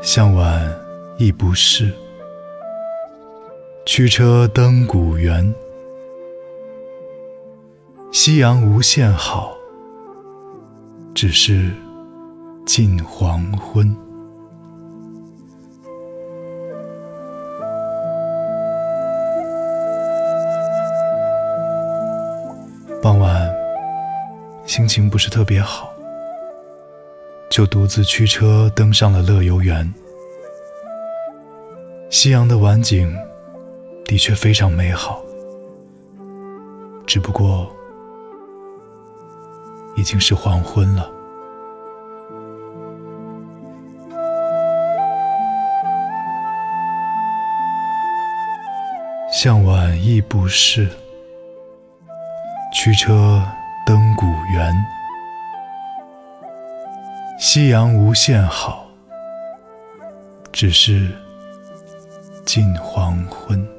向晚亦不适。驱车登古原，夕阳无限好，只是近黄昏。傍晚，心情不是特别好，就独自驱车登上了乐游原。夕阳的晚景。的确非常美好，只不过已经是黄昏了。向晚亦不是，驱车登古原，夕阳无限好，只是近黄昏。